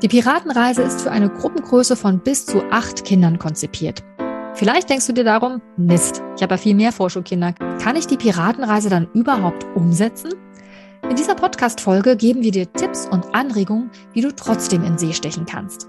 Die Piratenreise ist für eine Gruppengröße von bis zu acht Kindern konzipiert. Vielleicht denkst du dir darum, Mist, ich habe ja viel mehr Vorschulkinder. Kann ich die Piratenreise dann überhaupt umsetzen? In dieser Podcast-Folge geben wir dir Tipps und Anregungen, wie du trotzdem in See stechen kannst.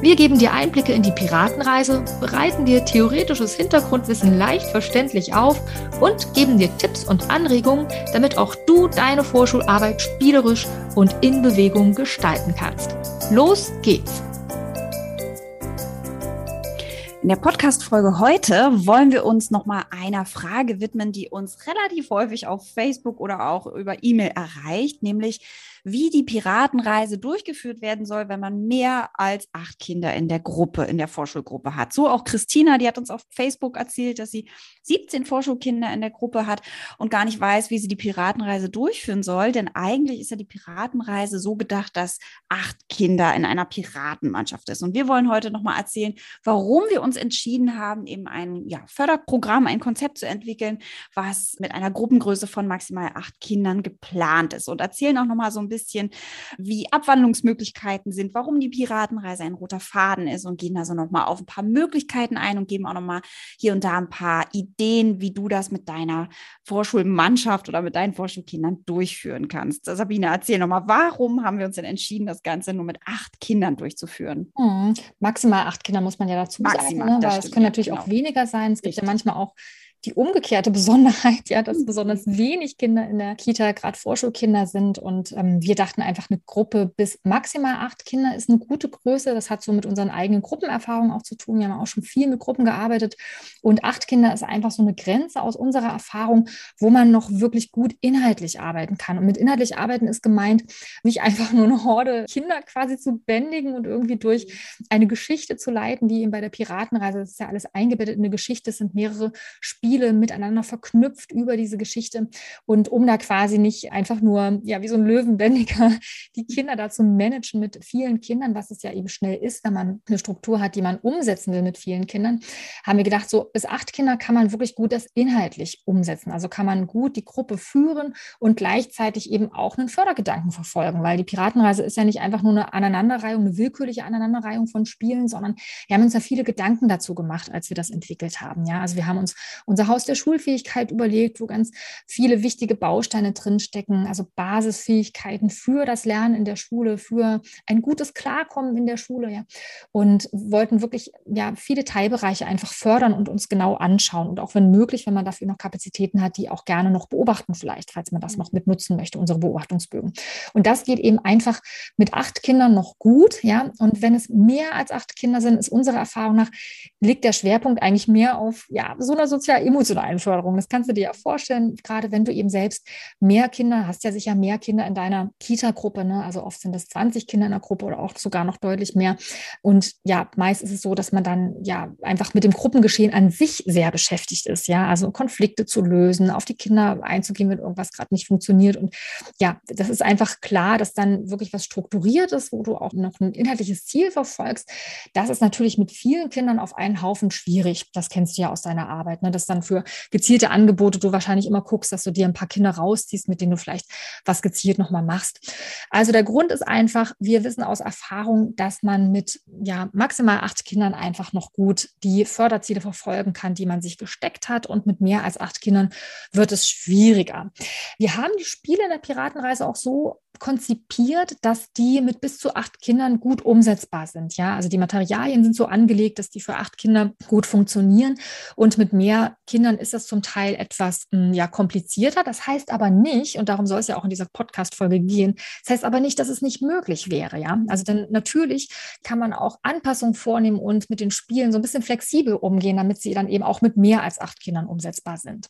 Wir geben dir Einblicke in die Piratenreise, bereiten dir theoretisches Hintergrundwissen leicht verständlich auf und geben dir Tipps und Anregungen, damit auch du deine Vorschularbeit spielerisch und in Bewegung gestalten kannst. Los geht's! In der Podcast-Folge heute wollen wir uns nochmal einer Frage widmen, die uns relativ häufig auf Facebook oder auch über E-Mail erreicht, nämlich wie die Piratenreise durchgeführt werden soll, wenn man mehr als acht Kinder in der Gruppe, in der Vorschulgruppe hat. So auch Christina, die hat uns auf Facebook erzählt, dass sie 17 Vorschulkinder in der Gruppe hat und gar nicht weiß, wie sie die Piratenreise durchführen soll. Denn eigentlich ist ja die Piratenreise so gedacht, dass acht Kinder in einer Piratenmannschaft ist. Und wir wollen heute nochmal erzählen, warum wir uns entschieden haben, eben ein ja, Förderprogramm, ein Konzept zu entwickeln, was mit einer Gruppengröße von maximal acht Kindern geplant ist. Und erzählen auch nochmal so ein bisschen, wie Abwandlungsmöglichkeiten sind, warum die Piratenreise ein roter Faden ist und gehen also nochmal auf ein paar Möglichkeiten ein und geben auch nochmal hier und da ein paar Ideen, wie du das mit deiner Vorschulmannschaft oder mit deinen Vorschulkindern durchführen kannst. Sabine, erzähl nochmal, warum haben wir uns denn entschieden, das Ganze nur mit acht Kindern durchzuführen? Hm, maximal acht Kinder muss man ja dazu Maximal, sagen, ne? weil es können natürlich ja, genau. auch weniger sein. Es gibt Richtig. ja manchmal auch die umgekehrte Besonderheit, ja, dass mhm. besonders wenig Kinder in der Kita gerade Vorschulkinder sind. Und ähm, wir dachten einfach, eine Gruppe bis maximal acht Kinder ist eine gute Größe. Das hat so mit unseren eigenen Gruppenerfahrungen auch zu tun. Wir haben auch schon viel mit Gruppen gearbeitet. Und acht Kinder ist einfach so eine Grenze aus unserer Erfahrung, wo man noch wirklich gut inhaltlich arbeiten kann. Und mit inhaltlich arbeiten ist gemeint, nicht einfach nur eine Horde Kinder quasi zu bändigen und irgendwie durch eine Geschichte zu leiten, wie eben bei der Piratenreise. Das ist ja alles eingebettet in eine Geschichte. Es sind mehrere Spiele Spiele miteinander verknüpft über diese Geschichte. Und um da quasi nicht einfach nur, ja, wie so ein Löwenbändiger, die Kinder da zu managen mit vielen Kindern, was es ja eben schnell ist, wenn man eine Struktur hat, die man umsetzen will mit vielen Kindern, haben wir gedacht, so bis acht Kinder kann man wirklich gut das inhaltlich umsetzen. Also kann man gut die Gruppe führen und gleichzeitig eben auch einen Fördergedanken verfolgen, weil die Piratenreise ist ja nicht einfach nur eine Aneinanderreihung, eine willkürliche Aneinanderreihung von Spielen, sondern wir haben uns ja viele Gedanken dazu gemacht, als wir das entwickelt haben. Ja, also wir haben uns unser unser Haus der Schulfähigkeit überlegt, wo ganz viele wichtige Bausteine drinstecken, also Basisfähigkeiten für das Lernen in der Schule, für ein gutes Klarkommen in der Schule, ja. Und wollten wirklich ja viele Teilbereiche einfach fördern und uns genau anschauen. Und auch wenn möglich, wenn man dafür noch Kapazitäten hat, die auch gerne noch beobachten, vielleicht, falls man das noch mit nutzen möchte, unsere Beobachtungsbögen. Und das geht eben einfach mit acht Kindern noch gut, ja. Und wenn es mehr als acht Kinder sind, ist unserer Erfahrung nach, liegt der Schwerpunkt eigentlich mehr auf ja, so einer sozial emotionalen Förderung. Das kannst du dir ja vorstellen, gerade wenn du eben selbst mehr Kinder hast, ja sicher mehr Kinder in deiner Kita-Gruppe. Ne? Also oft sind es 20 Kinder in der Gruppe oder auch sogar noch deutlich mehr. Und ja, meist ist es so, dass man dann ja einfach mit dem Gruppengeschehen an sich sehr beschäftigt ist. Ja, also Konflikte zu lösen, auf die Kinder einzugehen, wenn irgendwas gerade nicht funktioniert. Und ja, das ist einfach klar, dass dann wirklich was strukturiert ist, wo du auch noch ein inhaltliches Ziel verfolgst. Das ist natürlich mit vielen Kindern auf einen Haufen schwierig. Das kennst du ja aus deiner Arbeit, ne? dass dann für gezielte Angebote du wahrscheinlich immer guckst, dass du dir ein paar Kinder rausziehst, mit denen du vielleicht was gezielt nochmal machst. Also der Grund ist einfach, wir wissen aus Erfahrung, dass man mit ja, maximal acht Kindern einfach noch gut die Förderziele verfolgen kann, die man sich gesteckt hat. Und mit mehr als acht Kindern wird es schwieriger. Wir haben die Spiele in der Piratenreise auch so konzipiert, dass die mit bis zu acht Kindern gut umsetzbar sind. Ja, also die Materialien sind so angelegt, dass die für acht Kinder gut funktionieren. Und mit mehr Kindern ist das zum Teil etwas hm, ja, komplizierter. Das heißt aber nicht, und darum soll es ja auch in dieser Podcast-Folge gehen, das heißt aber nicht, dass es nicht möglich wäre. Ja, also denn natürlich kann man auch Anpassungen vornehmen und mit den Spielen so ein bisschen flexibel umgehen, damit sie dann eben auch mit mehr als acht Kindern umsetzbar sind.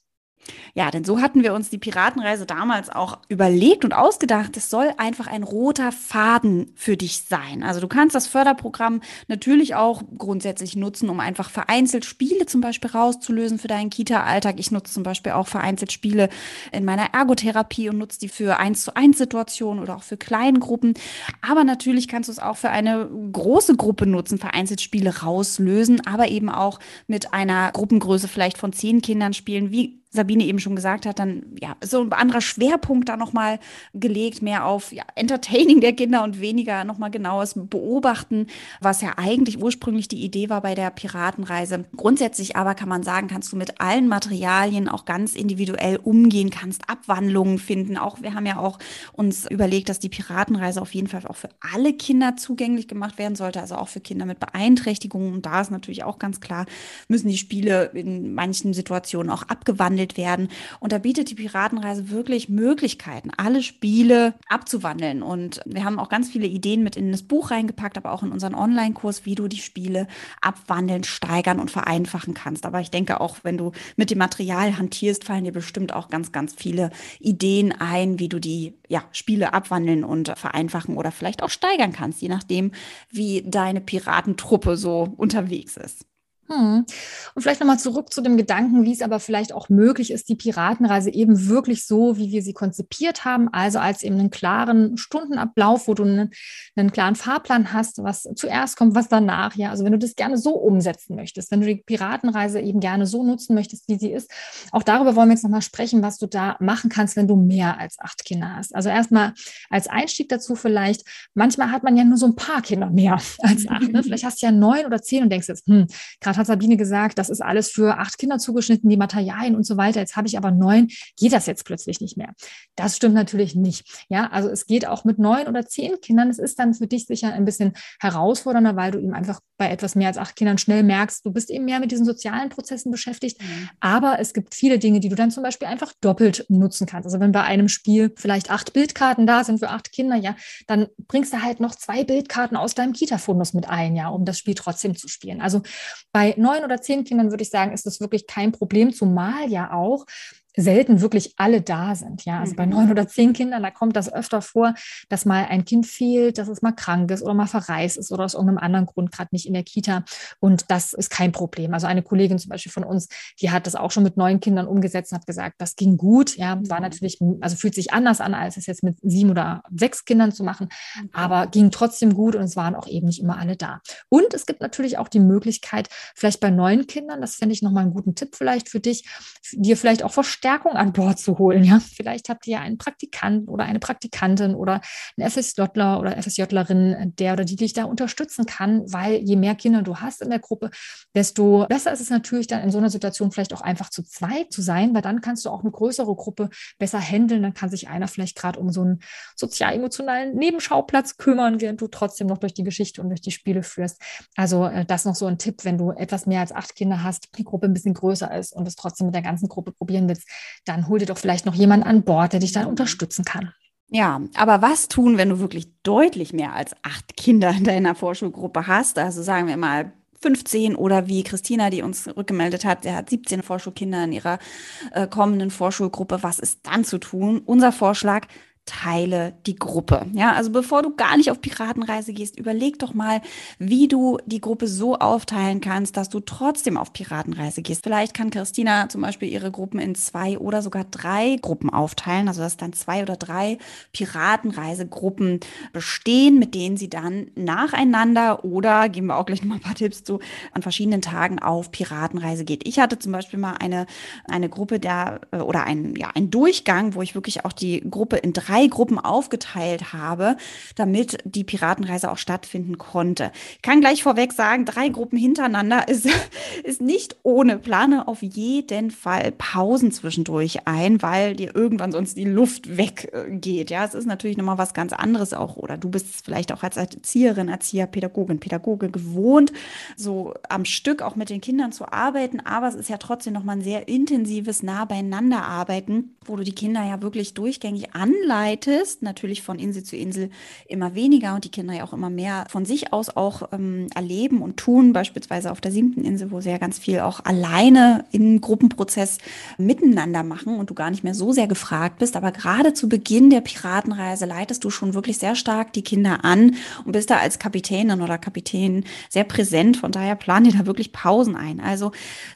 Ja, denn so hatten wir uns die Piratenreise damals auch überlegt und ausgedacht. Es soll einfach ein roter Faden für dich sein. Also du kannst das Förderprogramm natürlich auch grundsätzlich nutzen, um einfach vereinzelt Spiele zum Beispiel rauszulösen für deinen Kita-Alltag. Ich nutze zum Beispiel auch vereinzelt Spiele in meiner Ergotherapie und nutze die für eins zu eins Situationen oder auch für Kleingruppen. Aber natürlich kannst du es auch für eine große Gruppe nutzen, vereinzelt Spiele rauslösen, aber eben auch mit einer Gruppengröße vielleicht von zehn Kindern spielen, wie Sabine eben schon gesagt hat, dann ja, so ein anderer Schwerpunkt da nochmal gelegt, mehr auf ja, Entertaining der Kinder und weniger nochmal genaues Beobachten, was ja eigentlich ursprünglich die Idee war bei der Piratenreise. Grundsätzlich aber kann man sagen, kannst du mit allen Materialien auch ganz individuell umgehen, kannst Abwandlungen finden. Auch wir haben ja auch uns überlegt, dass die Piratenreise auf jeden Fall auch für alle Kinder zugänglich gemacht werden sollte, also auch für Kinder mit Beeinträchtigungen. Und da ist natürlich auch ganz klar, müssen die Spiele in manchen Situationen auch abgewandelt abgewandelt werden. Und da bietet die Piratenreise wirklich Möglichkeiten, alle Spiele abzuwandeln. Und wir haben auch ganz viele Ideen mit in das Buch reingepackt, aber auch in unseren Online-Kurs, wie du die Spiele abwandeln, steigern und vereinfachen kannst. Aber ich denke auch, wenn du mit dem Material hantierst, fallen dir bestimmt auch ganz, ganz viele Ideen ein, wie du die ja, Spiele abwandeln und vereinfachen oder vielleicht auch steigern kannst, je nachdem, wie deine Piratentruppe so unterwegs ist. Hm. Und vielleicht nochmal zurück zu dem Gedanken, wie es aber vielleicht auch möglich ist, die Piratenreise eben wirklich so, wie wir sie konzipiert haben, also als eben einen klaren Stundenablauf, wo du einen, einen klaren Fahrplan hast, was zuerst kommt, was danach, ja. Also wenn du das gerne so umsetzen möchtest, wenn du die Piratenreise eben gerne so nutzen möchtest, wie sie ist, auch darüber wollen wir jetzt nochmal sprechen, was du da machen kannst, wenn du mehr als acht Kinder hast. Also erstmal als Einstieg dazu vielleicht, manchmal hat man ja nur so ein paar Kinder mehr als acht. Ne? Vielleicht hast du ja neun oder zehn und denkst jetzt, hm, gerade Gerade hat Sabine gesagt, das ist alles für acht Kinder zugeschnitten, die Materialien und so weiter. Jetzt habe ich aber neun, geht das jetzt plötzlich nicht mehr? Das stimmt natürlich nicht. Ja, also es geht auch mit neun oder zehn Kindern. Es ist dann für dich sicher ein bisschen herausfordernder, weil du eben einfach bei etwas mehr als acht Kindern schnell merkst, du bist eben mehr mit diesen sozialen Prozessen beschäftigt. Mhm. Aber es gibt viele Dinge, die du dann zum Beispiel einfach doppelt nutzen kannst. Also wenn bei einem Spiel vielleicht acht Bildkarten da sind für acht Kinder, ja, dann bringst du halt noch zwei Bildkarten aus deinem Kita-Fundus mit ein, ja, um das Spiel trotzdem zu spielen. Also bei bei neun oder zehn Kindern würde ich sagen, ist das wirklich kein Problem, zumal ja auch selten wirklich alle da sind. Ja, also mhm. bei neun oder zehn Kindern, da kommt das öfter vor, dass mal ein Kind fehlt, dass es mal krank ist oder mal verreist ist oder aus irgendeinem anderen Grund gerade nicht in der Kita. Und das ist kein Problem. Also eine Kollegin zum Beispiel von uns, die hat das auch schon mit neun Kindern umgesetzt und hat gesagt, das ging gut. Ja, war mhm. natürlich, also fühlt sich anders an, als es jetzt mit sieben oder sechs Kindern zu machen, okay. aber ging trotzdem gut und es waren auch eben nicht immer alle da. Und es gibt natürlich auch die Möglichkeit, vielleicht bei neun Kindern, das fände ich nochmal einen guten Tipp vielleicht für dich, dir vielleicht auch verstehen, Verstärkung an Bord zu holen. Ja? Vielleicht habt ihr ja einen Praktikant oder eine Praktikantin oder einen FSJler oder FSJlerin, der oder die dich da unterstützen kann, weil je mehr Kinder du hast in der Gruppe, desto besser ist es natürlich dann in so einer Situation vielleicht auch einfach zu zweit zu sein, weil dann kannst du auch eine größere Gruppe besser handeln. Dann kann sich einer vielleicht gerade um so einen sozial-emotionalen Nebenschauplatz kümmern, während du trotzdem noch durch die Geschichte und durch die Spiele führst. Also äh, das noch so ein Tipp, wenn du etwas mehr als acht Kinder hast, die Gruppe ein bisschen größer ist und es trotzdem mit der ganzen Gruppe probieren willst, dann hol dir doch vielleicht noch jemanden an Bord, der dich dann unterstützen kann. Ja, aber was tun, wenn du wirklich deutlich mehr als acht Kinder in deiner Vorschulgruppe hast? Also sagen wir mal 15 oder wie Christina, die uns rückgemeldet hat, der hat 17 Vorschulkinder in ihrer äh, kommenden Vorschulgruppe. Was ist dann zu tun? Unser Vorschlag, teile die Gruppe. Ja, also bevor du gar nicht auf Piratenreise gehst, überleg doch mal, wie du die Gruppe so aufteilen kannst, dass du trotzdem auf Piratenreise gehst. Vielleicht kann Christina zum Beispiel ihre Gruppen in zwei oder sogar drei Gruppen aufteilen, also dass dann zwei oder drei Piratenreisegruppen bestehen, mit denen sie dann nacheinander oder, geben wir auch gleich noch ein paar Tipps zu, an verschiedenen Tagen auf Piratenreise geht. Ich hatte zum Beispiel mal eine, eine Gruppe der, äh, oder ein, ja, ein Durchgang, wo ich wirklich auch die Gruppe in drei drei Gruppen aufgeteilt habe, damit die Piratenreise auch stattfinden konnte. Ich kann gleich vorweg sagen, drei Gruppen hintereinander ist, ist nicht ohne. Plane auf jeden Fall Pausen zwischendurch ein, weil dir irgendwann sonst die Luft weggeht. Ja, es ist natürlich nochmal was ganz anderes auch. Oder du bist vielleicht auch als Erzieherin, Erzieher, Pädagogin, Pädagoge gewohnt, so am Stück auch mit den Kindern zu arbeiten. Aber es ist ja trotzdem nochmal ein sehr intensives nah beieinander arbeiten, wo du die Kinder ja wirklich durchgängig anleitest leitest, natürlich von Insel zu Insel immer weniger und die Kinder ja auch immer mehr von sich aus auch ähm, erleben und tun, beispielsweise auf der siebten Insel, wo sie ja ganz viel auch alleine im Gruppenprozess miteinander machen und du gar nicht mehr so sehr gefragt bist. Aber gerade zu Beginn der Piratenreise leitest du schon wirklich sehr stark die Kinder an und bist da als Kapitänin oder Kapitän sehr präsent. Von daher plan dir da wirklich Pausen ein. Also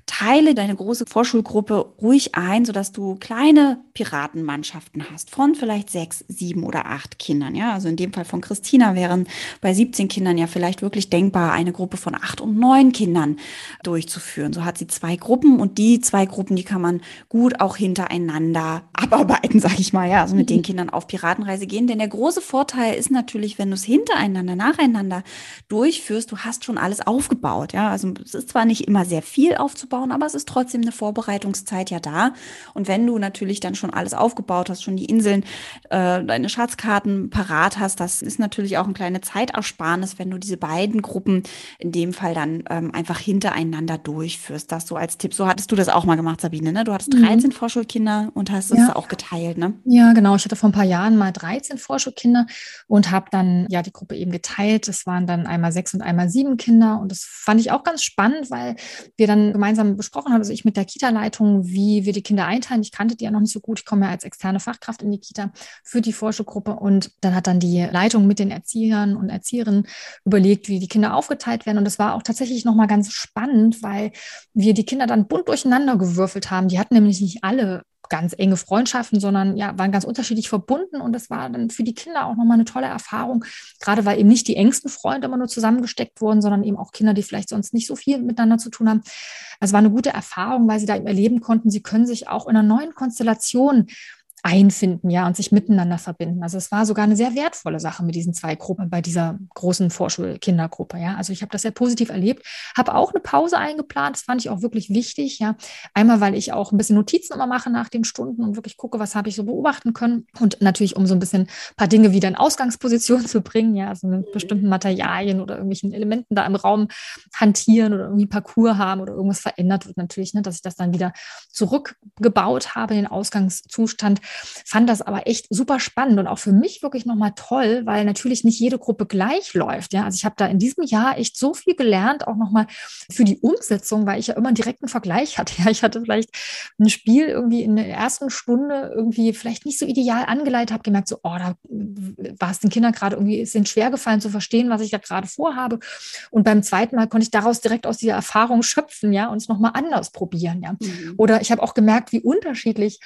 teile deine große Vorschulgruppe ruhig ein, sodass du kleine Piratenmannschaften hast von vielleicht sechs, sieben oder acht Kindern. Ja, also in dem Fall von Christina wären bei 17 Kindern ja vielleicht wirklich denkbar, eine Gruppe von acht und neun Kindern durchzuführen. So hat sie zwei Gruppen und die zwei Gruppen, die kann man gut auch hintereinander abarbeiten, sage ich mal. Ja, also mit den mhm. Kindern auf Piratenreise gehen. Denn der große Vorteil ist natürlich, wenn du es hintereinander, nacheinander durchführst, du hast schon alles aufgebaut. Ja, also es ist zwar nicht immer sehr viel aufzubauen, aber es ist trotzdem eine Vorbereitungszeit ja da. Und wenn du natürlich dann schon alles aufgebaut hast, schon die Inseln, äh, deine Schatzkarten parat hast, das ist natürlich auch eine kleine Zeitersparnis, wenn du diese beiden Gruppen in dem Fall dann ähm, einfach hintereinander durchführst. Das so als Tipp. So hattest du das auch mal gemacht, Sabine, ne? Du hattest 13 mhm. Vorschulkinder und hast es ja. auch geteilt, ne? Ja, genau. Ich hatte vor ein paar Jahren mal 13 Vorschulkinder und habe dann ja die Gruppe eben geteilt. Es waren dann einmal sechs und einmal sieben Kinder und das fand ich auch ganz spannend, weil wir dann gemeinsam besprochen haben, also ich mit der Kita-Leitung, wie wir die Kinder einteilen. Ich kannte die ja noch nicht so gut. Ich komme ja als externe Fachkraft in die Kita für die Vorschulgruppe und dann hat dann die Leitung mit den Erziehern und Erzieherinnen überlegt, wie die Kinder aufgeteilt werden und das war auch tatsächlich nochmal ganz spannend, weil wir die Kinder dann bunt durcheinander gewürfelt haben. Die hatten nämlich nicht alle ganz enge Freundschaften, sondern ja, waren ganz unterschiedlich verbunden und das war dann für die Kinder auch nochmal eine tolle Erfahrung, gerade weil eben nicht die engsten Freunde immer nur zusammengesteckt wurden, sondern eben auch Kinder, die vielleicht sonst nicht so viel miteinander zu tun haben. Also war eine gute Erfahrung, weil sie da eben erleben konnten, sie können sich auch in einer neuen Konstellation einfinden, ja, und sich miteinander verbinden. Also es war sogar eine sehr wertvolle Sache mit diesen zwei Gruppen bei dieser großen Vorschulkindergruppe, ja. Also ich habe das sehr positiv erlebt, habe auch eine Pause eingeplant, das fand ich auch wirklich wichtig, ja. Einmal, weil ich auch ein bisschen Notizen immer mache nach den Stunden und wirklich gucke, was habe ich so beobachten können und natürlich, um so ein bisschen ein paar Dinge wieder in Ausgangsposition zu bringen, ja, also mit bestimmten Materialien oder irgendwelchen Elementen da im Raum hantieren oder irgendwie Parcours haben oder irgendwas verändert wird natürlich, ne, dass ich das dann wieder zurückgebaut habe in den Ausgangszustand fand das aber echt super spannend und auch für mich wirklich nochmal toll, weil natürlich nicht jede Gruppe gleich läuft. Ja, also ich habe da in diesem Jahr echt so viel gelernt, auch nochmal für die Umsetzung, weil ich ja immer einen direkten Vergleich hatte. Ja, ich hatte vielleicht ein Spiel irgendwie in der ersten Stunde irgendwie vielleicht nicht so ideal angeleitet, habe gemerkt, so, oh, da war es den Kindern gerade irgendwie, ihnen schwer gefallen zu verstehen, was ich da gerade vorhabe. Und beim zweiten Mal konnte ich daraus direkt aus dieser Erfahrung schöpfen, ja, und es nochmal anders probieren, ja. Mhm. Oder ich habe auch gemerkt, wie unterschiedlich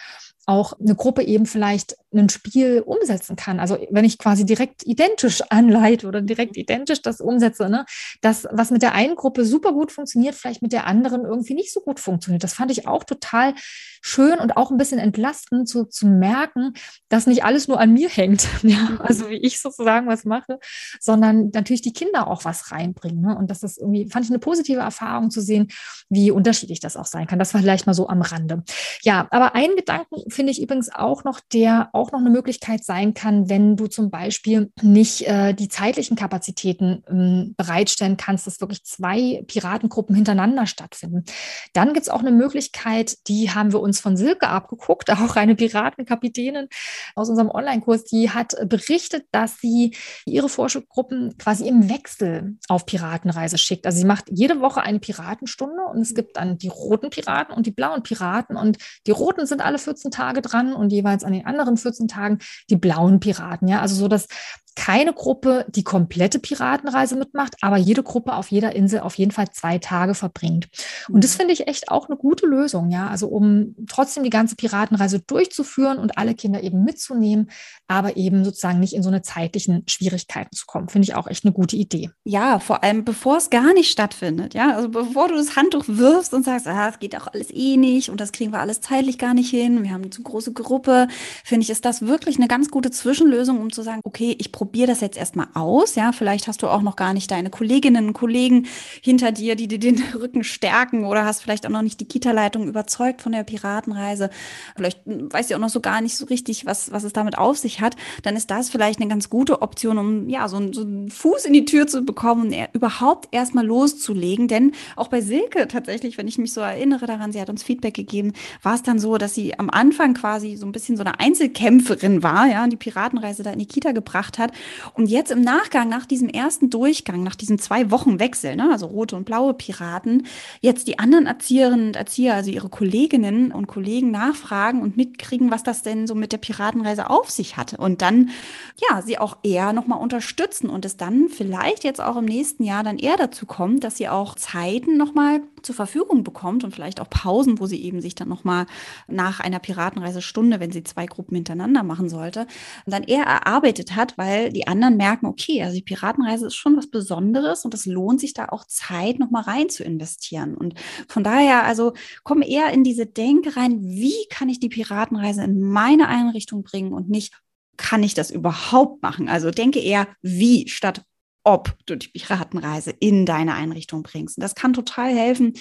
auch eine Gruppe eben vielleicht ein Spiel umsetzen kann. Also wenn ich quasi direkt identisch anleite oder direkt identisch das umsetze, ne, das, was mit der einen Gruppe super gut funktioniert, vielleicht mit der anderen irgendwie nicht so gut funktioniert. Das fand ich auch total schön und auch ein bisschen entlastend zu, zu merken, dass nicht alles nur an mir hängt, ja, also wie ich sozusagen was mache, sondern natürlich die Kinder auch was reinbringen. Ne? Und das ist irgendwie, fand ich eine positive Erfahrung zu sehen, wie unterschiedlich das auch sein kann. Das war vielleicht mal so am Rande. Ja, aber ein Gedanken finde ich übrigens auch noch, der auch noch eine Möglichkeit sein kann, wenn du zum Beispiel nicht äh, die zeitlichen Kapazitäten ähm, bereitstellen kannst, dass wirklich zwei Piratengruppen hintereinander stattfinden. Dann gibt es auch eine Möglichkeit, die haben wir uns von Silke abgeguckt, auch eine Piratenkapitänin aus unserem Online-Kurs, die hat berichtet, dass sie ihre Forschungsgruppen quasi im Wechsel auf Piratenreise schickt. Also sie macht jede Woche eine Piratenstunde und es gibt dann die roten Piraten und die blauen Piraten und die roten sind alle 14 Tage Tage dran und jeweils an den anderen 14 Tagen die blauen Piraten. Ja, also so, dass keine Gruppe die komplette Piratenreise mitmacht, aber jede Gruppe auf jeder Insel auf jeden Fall zwei Tage verbringt. Und das mhm. finde ich echt auch eine gute Lösung, ja. Also um trotzdem die ganze Piratenreise durchzuführen und alle Kinder eben mitzunehmen, aber eben sozusagen nicht in so eine zeitlichen Schwierigkeiten zu kommen, finde ich auch echt eine gute Idee. Ja, vor allem bevor es gar nicht stattfindet, ja. Also bevor du das Handtuch wirfst und sagst, ah, es geht auch alles eh nicht und das kriegen wir alles zeitlich gar nicht hin, wir haben zu große Gruppe, finde ich, ist das wirklich eine ganz gute Zwischenlösung, um zu sagen, okay, ich probiere probier das jetzt erstmal aus. Ja, vielleicht hast du auch noch gar nicht deine Kolleginnen und Kollegen hinter dir, die dir den Rücken stärken oder hast vielleicht auch noch nicht die Kita-Leitung überzeugt von der Piratenreise. Vielleicht weiß sie auch noch so gar nicht so richtig, was, was es damit auf sich hat. Dann ist das vielleicht eine ganz gute Option, um ja so, so einen Fuß in die Tür zu bekommen und überhaupt erstmal loszulegen. Denn auch bei Silke tatsächlich, wenn ich mich so erinnere daran, sie hat uns Feedback gegeben, war es dann so, dass sie am Anfang quasi so ein bisschen so eine Einzelkämpferin war, ja, die Piratenreise da in die Kita gebracht hat. Und jetzt im Nachgang, nach diesem ersten Durchgang, nach diesem zwei Wochen Wechsel, ne, also rote und blaue Piraten, jetzt die anderen Erzieherinnen und Erzieher, also ihre Kolleginnen und Kollegen nachfragen und mitkriegen, was das denn so mit der Piratenreise auf sich hatte. Und dann, ja, sie auch eher nochmal unterstützen und es dann vielleicht jetzt auch im nächsten Jahr dann eher dazu kommt, dass sie auch Zeiten nochmal zur Verfügung bekommt und vielleicht auch Pausen, wo sie eben sich dann nochmal nach einer Piratenreisestunde, wenn sie zwei Gruppen hintereinander machen sollte, dann eher erarbeitet hat, weil die anderen merken, okay, also die Piratenreise ist schon was Besonderes und es lohnt sich da auch Zeit nochmal rein zu investieren. Und von daher, also komm eher in diese Denke rein, wie kann ich die Piratenreise in meine Einrichtung bringen und nicht, kann ich das überhaupt machen? Also denke eher wie statt ob du die Piratenreise in deine Einrichtung bringst. Und das kann total helfen,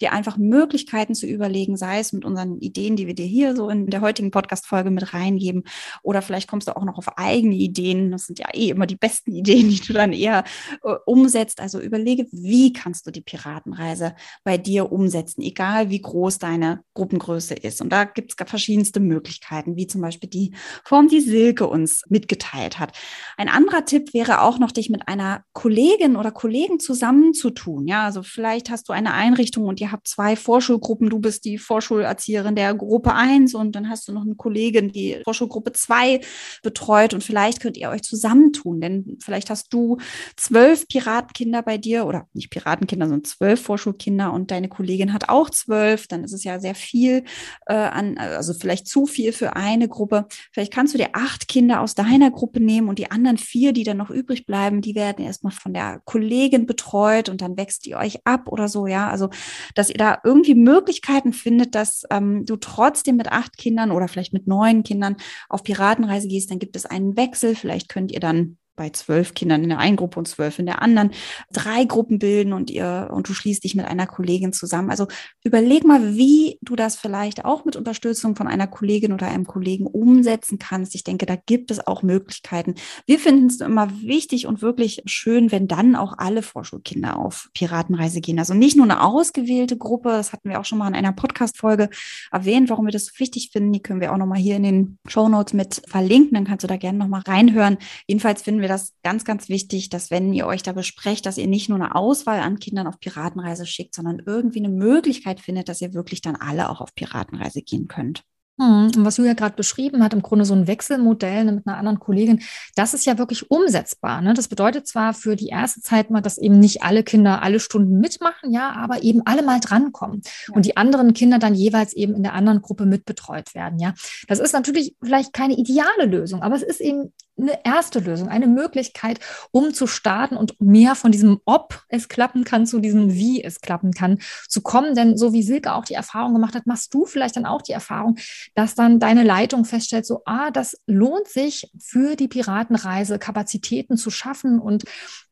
dir einfach Möglichkeiten zu überlegen, sei es mit unseren Ideen, die wir dir hier so in der heutigen Podcast-Folge mit reingeben, oder vielleicht kommst du auch noch auf eigene Ideen. Das sind ja eh immer die besten Ideen, die du dann eher äh, umsetzt. Also überlege, wie kannst du die Piratenreise bei dir umsetzen, egal wie groß deine Gruppengröße ist. Und da gibt es verschiedenste Möglichkeiten, wie zum Beispiel die Form, die Silke uns mitgeteilt hat. Ein anderer Tipp wäre auch noch, dich mit einer einer Kollegin oder Kollegen zusammenzutun. Ja, also vielleicht hast du eine Einrichtung und ihr habt zwei Vorschulgruppen. Du bist die Vorschulerzieherin der Gruppe 1 und dann hast du noch eine Kollegin, die Vorschulgruppe 2 betreut und vielleicht könnt ihr euch zusammentun, denn vielleicht hast du zwölf Piratenkinder bei dir oder nicht Piratenkinder, sondern zwölf Vorschulkinder und deine Kollegin hat auch zwölf. Dann ist es ja sehr viel äh, an, also vielleicht zu viel für eine Gruppe. Vielleicht kannst du dir acht Kinder aus deiner Gruppe nehmen und die anderen vier, die dann noch übrig bleiben, die werden werden erstmal von der Kollegin betreut und dann wächst ihr euch ab oder so, ja. Also, dass ihr da irgendwie Möglichkeiten findet, dass ähm, du trotzdem mit acht Kindern oder vielleicht mit neun Kindern auf Piratenreise gehst, dann gibt es einen Wechsel. Vielleicht könnt ihr dann bei zwölf Kindern in der einen Gruppe und zwölf in der anderen, drei Gruppen bilden und ihr und du schließt dich mit einer Kollegin zusammen. Also überleg mal, wie du das vielleicht auch mit Unterstützung von einer Kollegin oder einem Kollegen umsetzen kannst. Ich denke, da gibt es auch Möglichkeiten. Wir finden es immer wichtig und wirklich schön, wenn dann auch alle Vorschulkinder auf Piratenreise gehen. Also nicht nur eine ausgewählte Gruppe, das hatten wir auch schon mal in einer Podcast-Folge erwähnt, warum wir das so wichtig finden. Die können wir auch nochmal hier in den Show Notes mit verlinken. Dann kannst du da gerne nochmal reinhören. Jedenfalls finden wir wir das ganz, ganz wichtig, dass wenn ihr euch da besprecht, dass ihr nicht nur eine Auswahl an Kindern auf Piratenreise schickt, sondern irgendwie eine Möglichkeit findet, dass ihr wirklich dann alle auch auf Piratenreise gehen könnt. Hm, und was Julia gerade beschrieben hat, im Grunde so ein Wechselmodell ne, mit einer anderen Kollegin, das ist ja wirklich umsetzbar. Ne? Das bedeutet zwar für die erste Zeit mal, dass eben nicht alle Kinder alle Stunden mitmachen, ja, aber eben alle mal drankommen ja. und die anderen Kinder dann jeweils eben in der anderen Gruppe mitbetreut werden. Ja, das ist natürlich vielleicht keine ideale Lösung, aber es ist eben eine erste Lösung, eine Möglichkeit, um zu starten und mehr von diesem Ob es klappen kann zu diesem Wie es klappen kann zu kommen. Denn so wie Silke auch die Erfahrung gemacht hat, machst du vielleicht dann auch die Erfahrung, dass dann deine Leitung feststellt, so, ah, das lohnt sich für die Piratenreise Kapazitäten zu schaffen und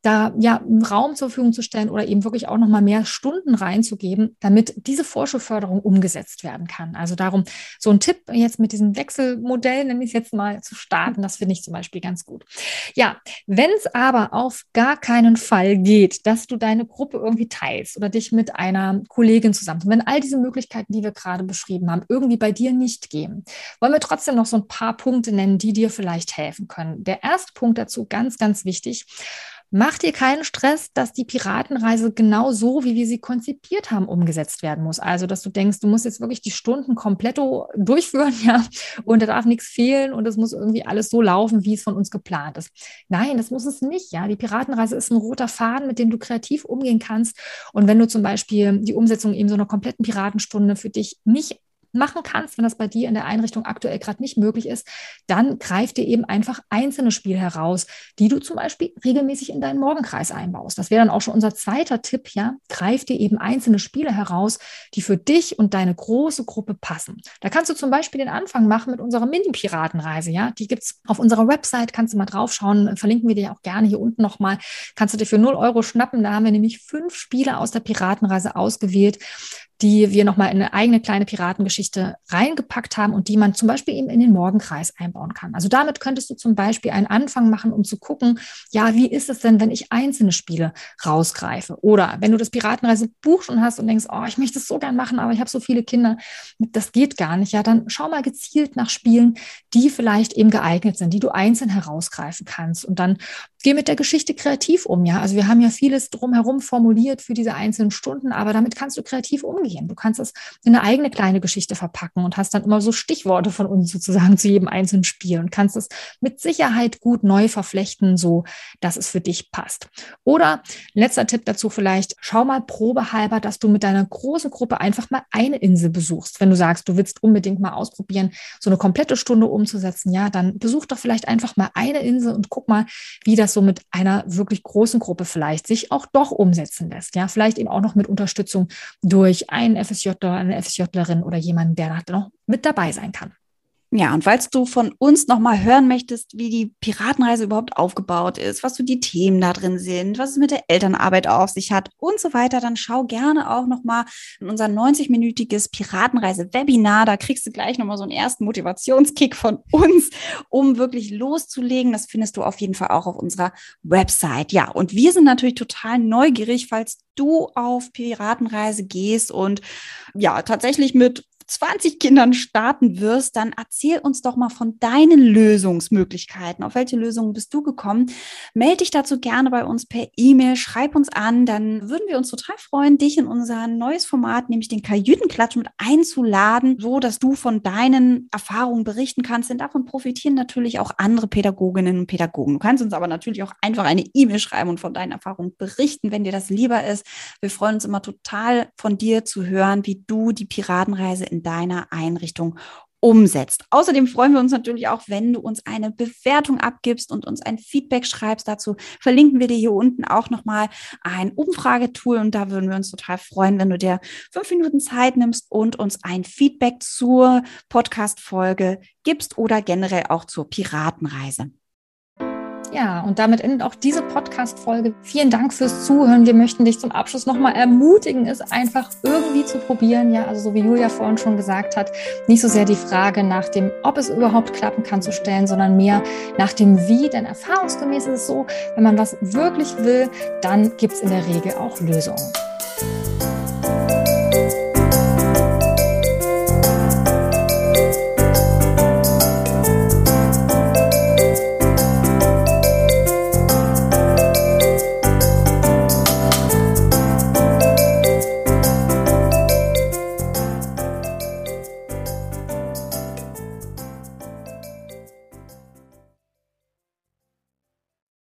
da ja Raum zur Verfügung zu stellen oder eben wirklich auch noch mal mehr Stunden reinzugeben, damit diese Vorschulförderung umgesetzt werden kann. Also darum so ein Tipp jetzt mit diesem Wechselmodell, nenne ich es jetzt mal, zu starten, das finde ich zum Beispiel ganz gut. Ja, wenn es aber auf gar keinen Fall geht, dass du deine Gruppe irgendwie teilst oder dich mit einer Kollegin zusammen, wenn all diese Möglichkeiten, die wir gerade beschrieben haben, irgendwie bei dir nicht gehen, wollen wir trotzdem noch so ein paar Punkte nennen, die dir vielleicht helfen können. Der erste Punkt dazu, ganz, ganz wichtig, Mach dir keinen Stress, dass die Piratenreise genau so, wie wir sie konzipiert haben, umgesetzt werden muss. Also, dass du denkst, du musst jetzt wirklich die Stunden komplett durchführen, ja, und da darf nichts fehlen und es muss irgendwie alles so laufen, wie es von uns geplant ist. Nein, das muss es nicht, ja. Die Piratenreise ist ein roter Faden, mit dem du kreativ umgehen kannst. Und wenn du zum Beispiel die Umsetzung eben so einer kompletten Piratenstunde für dich nicht machen kannst, wenn das bei dir in der Einrichtung aktuell gerade nicht möglich ist, dann greif dir eben einfach einzelne Spiele heraus, die du zum Beispiel regelmäßig in deinen Morgenkreis einbaust. Das wäre dann auch schon unser zweiter Tipp, ja. Greif dir eben einzelne Spiele heraus, die für dich und deine große Gruppe passen. Da kannst du zum Beispiel den Anfang machen mit unserer Mini-Piratenreise, ja. Die gibt es auf unserer Website, kannst du mal draufschauen, verlinken wir dir auch gerne hier unten nochmal. Kannst du dir für 0 Euro schnappen. Da haben wir nämlich fünf Spiele aus der Piratenreise ausgewählt, die wir nochmal in eine eigene kleine Piratengeschichte reingepackt haben und die man zum Beispiel eben in den Morgenkreis einbauen kann. Also damit könntest du zum Beispiel einen Anfang machen, um zu gucken, ja, wie ist es denn, wenn ich einzelne Spiele rausgreife? Oder wenn du das Piratenreisebuch schon hast und denkst, oh, ich möchte es so gern machen, aber ich habe so viele Kinder, das geht gar nicht, ja, dann schau mal gezielt nach Spielen, die vielleicht eben geeignet sind, die du einzeln herausgreifen kannst. Und dann geh mit der Geschichte kreativ um, ja. Also wir haben ja vieles drumherum formuliert für diese einzelnen Stunden, aber damit kannst du kreativ umgehen. Du kannst es in eine eigene kleine Geschichte verpacken und hast dann immer so Stichworte von uns sozusagen zu jedem einzelnen Spiel und kannst es mit Sicherheit gut neu verflechten, so dass es für dich passt. Oder letzter Tipp dazu vielleicht, schau mal probehalber, dass du mit deiner großen Gruppe einfach mal eine Insel besuchst. Wenn du sagst, du willst unbedingt mal ausprobieren, so eine komplette Stunde umzusetzen, ja, dann besuch doch vielleicht einfach mal eine Insel und guck mal, wie das so mit einer wirklich großen Gruppe vielleicht sich auch doch umsetzen lässt. Ja, vielleicht eben auch noch mit Unterstützung durch einen FSJ, eine FSJlerin oder jemanden, der da noch mit dabei sein kann. Ja, und falls du von uns nochmal hören möchtest, wie die Piratenreise überhaupt aufgebaut ist, was so die Themen da drin sind, was es mit der Elternarbeit auf sich hat und so weiter, dann schau gerne auch nochmal in unser 90-minütiges Piratenreise-Webinar. Da kriegst du gleich nochmal so einen ersten Motivationskick von uns, um wirklich loszulegen. Das findest du auf jeden Fall auch auf unserer Website. Ja, und wir sind natürlich total neugierig, falls du auf Piratenreise gehst und ja, tatsächlich mit 20 Kindern starten wirst, dann erzähl uns doch mal von deinen Lösungsmöglichkeiten. Auf welche Lösungen bist du gekommen? Melde dich dazu gerne bei uns per E-Mail, schreib uns an, dann würden wir uns total freuen, dich in unser neues Format, nämlich den Kajütenklatsch mit einzuladen, so dass du von deinen Erfahrungen berichten kannst. Denn davon profitieren natürlich auch andere Pädagoginnen und Pädagogen. Du kannst uns aber natürlich auch einfach eine E-Mail schreiben und von deinen Erfahrungen berichten, wenn dir das lieber ist. Wir freuen uns immer total von dir zu hören, wie du die Piratenreise in deiner Einrichtung umsetzt. Außerdem freuen wir uns natürlich auch, wenn du uns eine Bewertung abgibst und uns ein Feedback schreibst. Dazu verlinken wir dir hier unten auch nochmal ein Umfragetool und da würden wir uns total freuen, wenn du dir fünf Minuten Zeit nimmst und uns ein Feedback zur Podcast-Folge gibst oder generell auch zur Piratenreise. Ja, und damit endet auch diese Podcast-Folge. Vielen Dank fürs Zuhören. Wir möchten dich zum Abschluss nochmal ermutigen, es einfach irgendwie zu probieren. Ja, also so wie Julia vorhin schon gesagt hat, nicht so sehr die Frage nach dem, ob es überhaupt klappen kann, zu stellen, sondern mehr nach dem Wie. Denn erfahrungsgemäß ist es so, wenn man was wirklich will, dann gibt es in der Regel auch Lösungen.